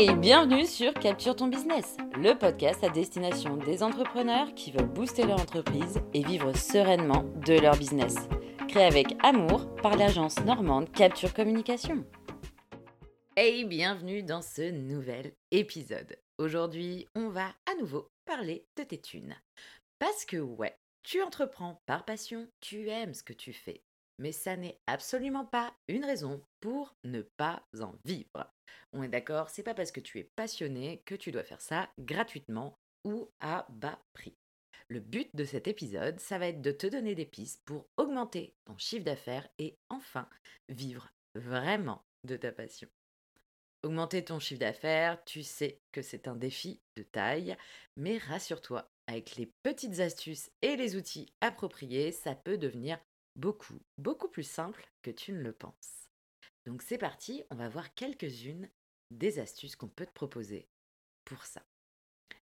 Hey, bienvenue sur Capture ton business, le podcast à destination des entrepreneurs qui veulent booster leur entreprise et vivre sereinement de leur business. Créé avec amour par l'agence normande Capture Communication. Hey, bienvenue dans ce nouvel épisode. Aujourd'hui, on va à nouveau parler de tes thunes. Parce que ouais, tu entreprends par passion, tu aimes ce que tu fais, mais ça n'est absolument pas une raison pour ne pas en vivre. On est d'accord, c'est pas parce que tu es passionné que tu dois faire ça gratuitement ou à bas prix. Le but de cet épisode, ça va être de te donner des pistes pour augmenter ton chiffre d'affaires et enfin vivre vraiment de ta passion. Augmenter ton chiffre d'affaires, tu sais que c'est un défi de taille, mais rassure-toi, avec les petites astuces et les outils appropriés, ça peut devenir beaucoup, beaucoup plus simple que tu ne le penses. Donc c'est parti, on va voir quelques-unes des astuces qu'on peut te proposer pour ça.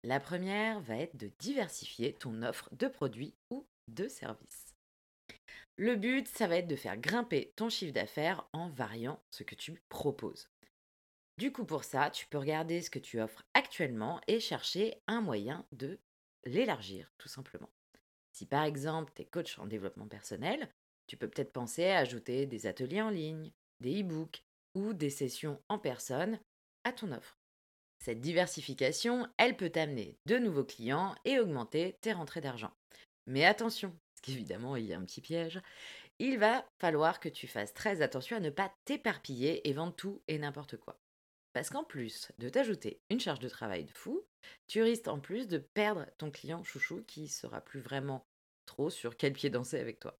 La première va être de diversifier ton offre de produits ou de services. Le but, ça va être de faire grimper ton chiffre d'affaires en variant ce que tu proposes. Du coup, pour ça, tu peux regarder ce que tu offres actuellement et chercher un moyen de l'élargir, tout simplement. Si par exemple, tu es coach en développement personnel, tu peux peut-être penser à ajouter des ateliers en ligne, des e-books ou des sessions en personne à ton offre. Cette diversification, elle peut t'amener de nouveaux clients et augmenter tes rentrées d'argent. Mais attention, parce qu'évidemment, il y a un petit piège, il va falloir que tu fasses très attention à ne pas t'éparpiller et vendre tout et n'importe quoi. Parce qu'en plus de t'ajouter une charge de travail de fou, tu risques en plus de perdre ton client chouchou qui sera plus vraiment trop sur quel pied danser avec toi.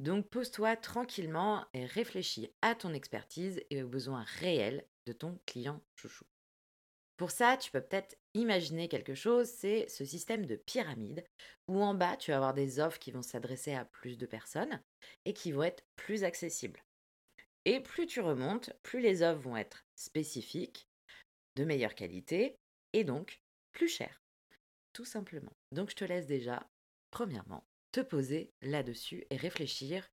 Donc pose-toi tranquillement et réfléchis à ton expertise et aux besoins réels de ton client chouchou. Pour ça, tu peux peut-être imaginer quelque chose, c'est ce système de pyramide où en bas, tu vas avoir des offres qui vont s'adresser à plus de personnes et qui vont être plus accessibles. Et plus tu remontes, plus les offres vont être spécifiques, de meilleure qualité et donc plus chères. Tout simplement. Donc je te laisse déjà, premièrement, te poser là-dessus et réfléchir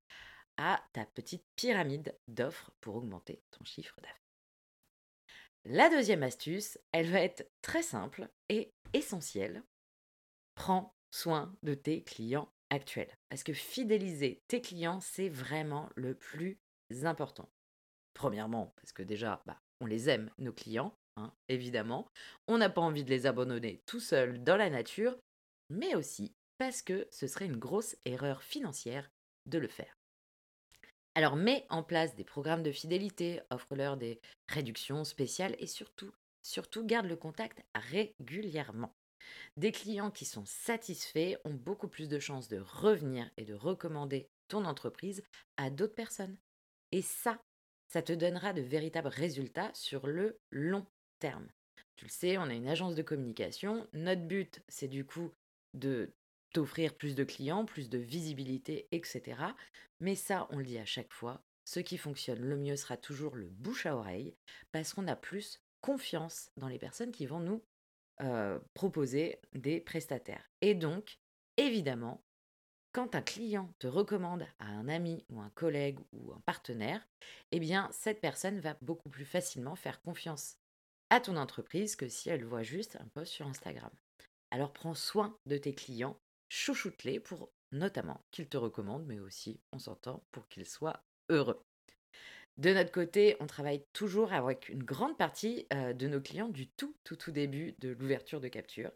à ta petite pyramide d'offres pour augmenter ton chiffre d'affaires. La deuxième astuce, elle va être très simple et essentielle. Prends soin de tes clients actuels. Parce que fidéliser tes clients, c'est vraiment le plus important. Premièrement, parce que déjà, bah, on les aime, nos clients, hein, évidemment. On n'a pas envie de les abandonner tout seuls dans la nature, mais aussi parce que ce serait une grosse erreur financière de le faire. Alors mets en place des programmes de fidélité, offre-leur des réductions spéciales et surtout, surtout garde le contact régulièrement. Des clients qui sont satisfaits ont beaucoup plus de chances de revenir et de recommander ton entreprise à d'autres personnes. Et ça, ça te donnera de véritables résultats sur le long terme. Tu le sais, on a une agence de communication. Notre but, c'est du coup de t'offrir plus de clients, plus de visibilité, etc. Mais ça, on le dit à chaque fois, ce qui fonctionne le mieux sera toujours le bouche à oreille, parce qu'on a plus confiance dans les personnes qui vont nous euh, proposer des prestataires. Et donc, évidemment, quand un client te recommande à un ami ou un collègue ou un partenaire, eh bien, cette personne va beaucoup plus facilement faire confiance à ton entreprise que si elle voit juste un post sur Instagram. Alors prends soin de tes clients chouchoute-les pour notamment qu'ils te recommandent, mais aussi, on s'entend, pour qu'ils soient heureux. De notre côté, on travaille toujours avec une grande partie euh, de nos clients du tout, tout, tout début de l'ouverture de capture.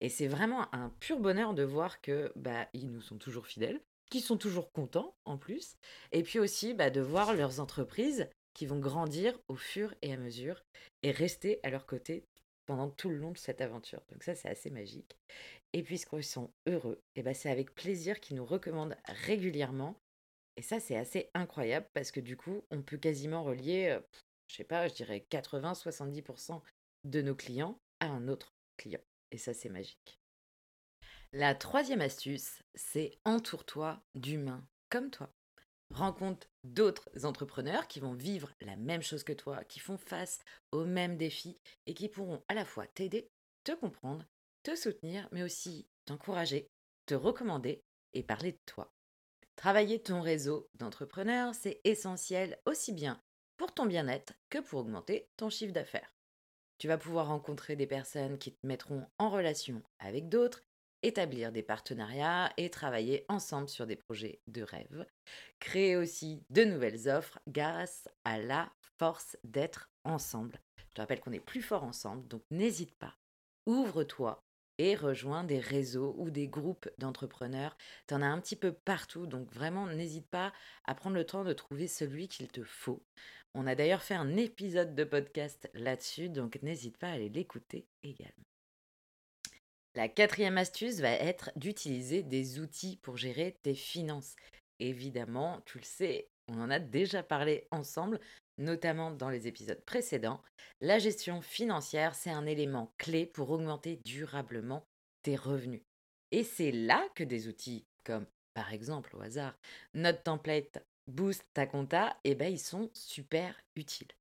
Et c'est vraiment un pur bonheur de voir que bah, ils nous sont toujours fidèles, qu'ils sont toujours contents en plus, et puis aussi bah, de voir leurs entreprises qui vont grandir au fur et à mesure et rester à leur côté pendant tout le long de cette aventure. Donc ça, c'est assez magique. Et puisqu'ils sont heureux, et ben c'est avec plaisir qu'ils nous recommandent régulièrement. Et ça, c'est assez incroyable parce que du coup, on peut quasiment relier, je sais pas, je dirais 80-70% de nos clients à un autre client. Et ça, c'est magique. La troisième astuce, c'est entoure-toi d'humains comme toi. Rencontre d'autres entrepreneurs qui vont vivre la même chose que toi, qui font face aux mêmes défis et qui pourront à la fois t'aider, te comprendre te soutenir, mais aussi t'encourager, te recommander et parler de toi. Travailler ton réseau d'entrepreneurs, c'est essentiel aussi bien pour ton bien-être que pour augmenter ton chiffre d'affaires. Tu vas pouvoir rencontrer des personnes qui te mettront en relation avec d'autres, établir des partenariats et travailler ensemble sur des projets de rêve. Créer aussi de nouvelles offres grâce à la force d'être ensemble. Je te rappelle qu'on est plus fort ensemble, donc n'hésite pas. Ouvre-toi et rejoins des réseaux ou des groupes d'entrepreneurs. Tu en as un petit peu partout, donc vraiment n'hésite pas à prendre le temps de trouver celui qu'il te faut. On a d'ailleurs fait un épisode de podcast là-dessus, donc n'hésite pas à aller l'écouter également. La quatrième astuce va être d'utiliser des outils pour gérer tes finances. Évidemment, tu le sais, on en a déjà parlé ensemble, notamment dans les épisodes précédents. La gestion financière, c'est un élément clé pour augmenter durablement tes revenus. Et c'est là que des outils comme, par exemple, au hasard, notre template Boost ta compta, eh ben, ils sont super utiles.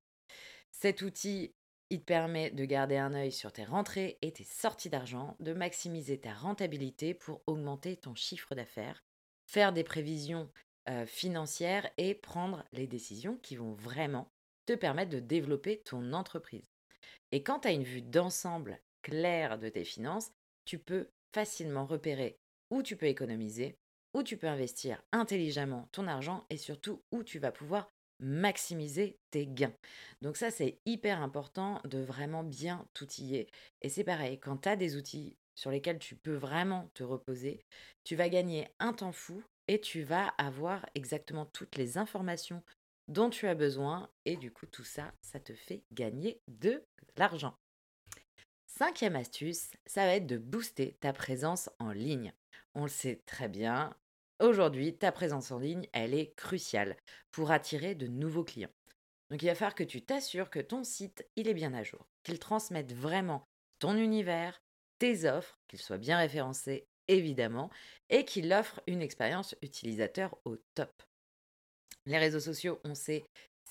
Cet outil il te permet de garder un œil sur tes rentrées et tes sorties d'argent, de maximiser ta rentabilité pour augmenter ton chiffre d'affaires, faire des prévisions financières et prendre les décisions qui vont vraiment te permettre de développer ton entreprise. Et quand tu as une vue d'ensemble claire de tes finances, tu peux facilement repérer où tu peux économiser, où tu peux investir intelligemment ton argent et surtout où tu vas pouvoir maximiser tes gains. Donc ça, c'est hyper important de vraiment bien t'outiller. Et c'est pareil, quand tu as des outils sur lesquels tu peux vraiment te reposer, tu vas gagner un temps fou et tu vas avoir exactement toutes les informations dont tu as besoin. Et du coup, tout ça, ça te fait gagner de l'argent. Cinquième astuce, ça va être de booster ta présence en ligne. On le sait très bien, Aujourd'hui, ta présence en ligne, elle est cruciale pour attirer de nouveaux clients. Donc il va falloir que tu t'assures que ton site, il est bien à jour, qu'il transmette vraiment ton univers, tes offres, qu'il soit bien référencé évidemment, et qu'il offre une expérience utilisateur au top. Les réseaux sociaux, on sait,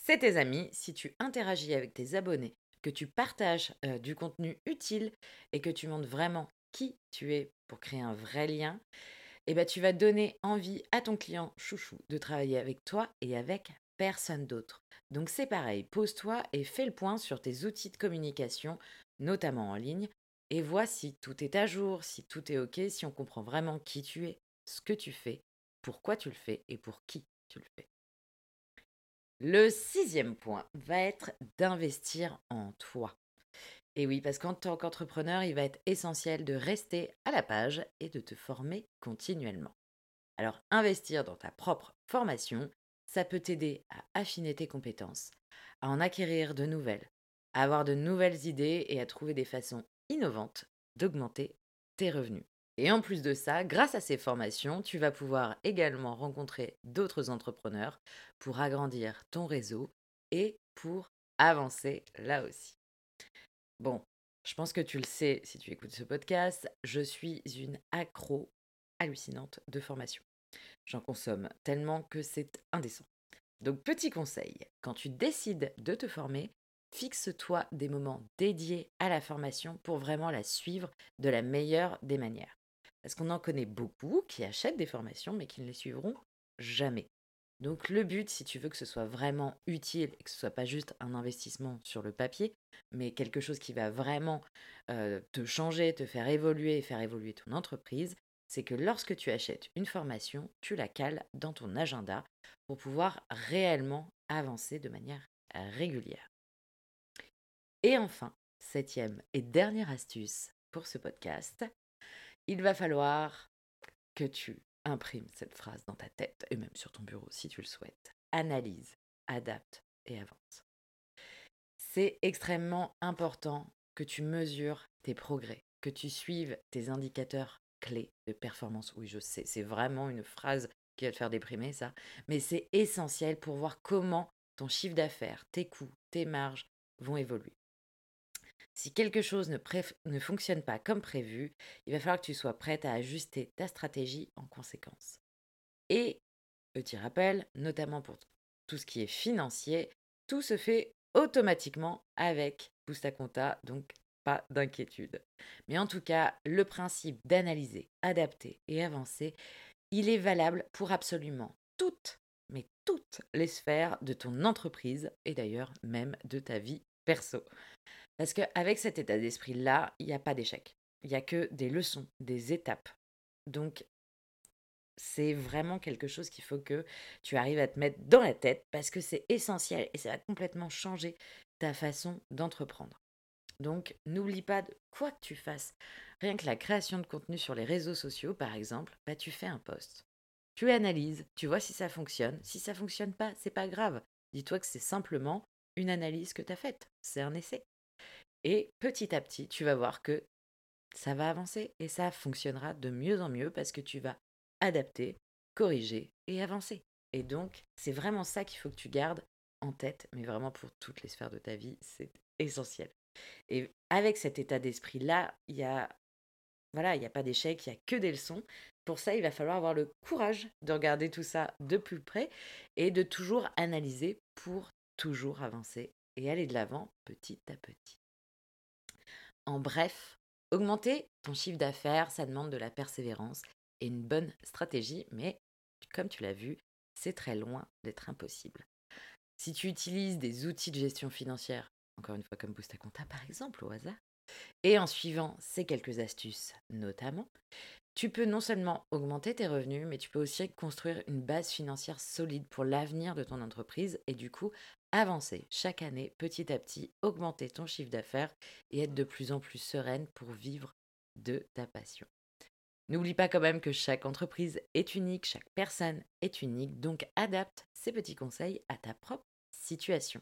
c'est tes amis. Si tu interagis avec tes abonnés, que tu partages euh, du contenu utile et que tu montres vraiment qui tu es pour créer un vrai lien, eh ben, tu vas donner envie à ton client chouchou de travailler avec toi et avec personne d'autre. Donc c'est pareil, pose-toi et fais le point sur tes outils de communication, notamment en ligne, et vois si tout est à jour, si tout est OK, si on comprend vraiment qui tu es, ce que tu fais, pourquoi tu le fais et pour qui tu le fais. Le sixième point va être d'investir en toi. Et oui, parce qu'en tant qu'entrepreneur, il va être essentiel de rester à la page et de te former continuellement. Alors, investir dans ta propre formation, ça peut t'aider à affiner tes compétences, à en acquérir de nouvelles, à avoir de nouvelles idées et à trouver des façons innovantes d'augmenter tes revenus. Et en plus de ça, grâce à ces formations, tu vas pouvoir également rencontrer d'autres entrepreneurs pour agrandir ton réseau et pour avancer là aussi. Bon, je pense que tu le sais si tu écoutes ce podcast, je suis une accro hallucinante de formation. J'en consomme tellement que c'est indécent. Donc petit conseil, quand tu décides de te former, fixe-toi des moments dédiés à la formation pour vraiment la suivre de la meilleure des manières. Parce qu'on en connaît beaucoup qui achètent des formations mais qui ne les suivront jamais. Donc le but, si tu veux que ce soit vraiment utile et que ce soit pas juste un investissement sur le papier, mais quelque chose qui va vraiment te changer, te faire évoluer et faire évoluer ton entreprise, c'est que lorsque tu achètes une formation, tu la cales dans ton agenda pour pouvoir réellement avancer de manière régulière. Et enfin, septième et dernière astuce pour ce podcast, il va falloir que tu Imprime cette phrase dans ta tête et même sur ton bureau si tu le souhaites. Analyse, adapte et avance. C'est extrêmement important que tu mesures tes progrès, que tu suives tes indicateurs clés de performance. Oui, je sais, c'est vraiment une phrase qui va te faire déprimer ça, mais c'est essentiel pour voir comment ton chiffre d'affaires, tes coûts, tes marges vont évoluer. Si quelque chose ne, fonctionne pas comme prévu, il va falloir que tu sois prête à ajuster ta stratégie en conséquence. Et, petit rappel, notamment pour tout ce qui est financier, tout se fait automatiquement avec Boosta Compta, donc pas d'inquiétude. Mais en tout cas, le principe d'analyser, adapter et avancer, il est valable pour absolument toutes, mais toutes les sphères de ton entreprise et d'ailleurs même de ta vie perso. Parce qu'avec cet état d'esprit-là, il n'y a pas d'échec. Il n'y a que des leçons, des étapes. Donc, c'est vraiment quelque chose qu'il faut que tu arrives à te mettre dans la tête parce que c'est essentiel et ça va complètement changer ta façon d'entreprendre. Donc, n'oublie pas de quoi que tu fasses. Rien que la création de contenu sur les réseaux sociaux, par exemple, bah, tu fais un post. Tu analyses, tu vois si ça fonctionne. Si ça fonctionne pas, c'est pas grave. Dis-toi que c'est simplement une analyse que tu as faite. C'est un essai. Et petit à petit, tu vas voir que ça va avancer et ça fonctionnera de mieux en mieux parce que tu vas adapter, corriger et avancer. Et donc, c'est vraiment ça qu'il faut que tu gardes en tête, mais vraiment pour toutes les sphères de ta vie, c'est essentiel. Et avec cet état d'esprit-là, il y a voilà, il n'y a pas d'échec, il n'y a que des leçons. Pour ça, il va falloir avoir le courage de regarder tout ça de plus près et de toujours analyser pour toujours avancer et aller de l'avant petit à petit. En bref, augmenter ton chiffre d'affaires, ça demande de la persévérance et une bonne stratégie, mais comme tu l'as vu, c'est très loin d'être impossible. Si tu utilises des outils de gestion financière, encore une fois comme Boost Compta par exemple, au hasard, et en suivant ces quelques astuces notamment, tu peux non seulement augmenter tes revenus, mais tu peux aussi construire une base financière solide pour l'avenir de ton entreprise et du coup avancer chaque année petit à petit, augmenter ton chiffre d'affaires et être de plus en plus sereine pour vivre de ta passion. N'oublie pas quand même que chaque entreprise est unique, chaque personne est unique, donc adapte ces petits conseils à ta propre situation.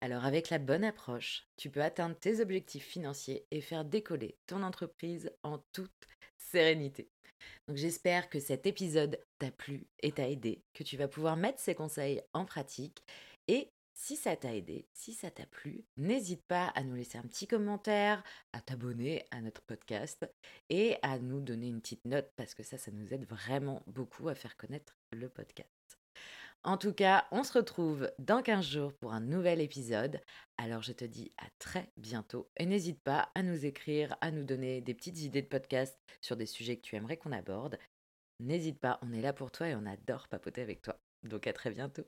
Alors avec la bonne approche, tu peux atteindre tes objectifs financiers et faire décoller ton entreprise en toute sérénité. Donc j'espère que cet épisode t'a plu et t'a aidé, que tu vas pouvoir mettre ces conseils en pratique et si ça t'a aidé, si ça t'a plu, n'hésite pas à nous laisser un petit commentaire, à t'abonner à notre podcast et à nous donner une petite note parce que ça, ça nous aide vraiment beaucoup à faire connaître le podcast. En tout cas, on se retrouve dans 15 jours pour un nouvel épisode. Alors je te dis à très bientôt et n'hésite pas à nous écrire, à nous donner des petites idées de podcast sur des sujets que tu aimerais qu'on aborde. N'hésite pas, on est là pour toi et on adore papoter avec toi. Donc à très bientôt.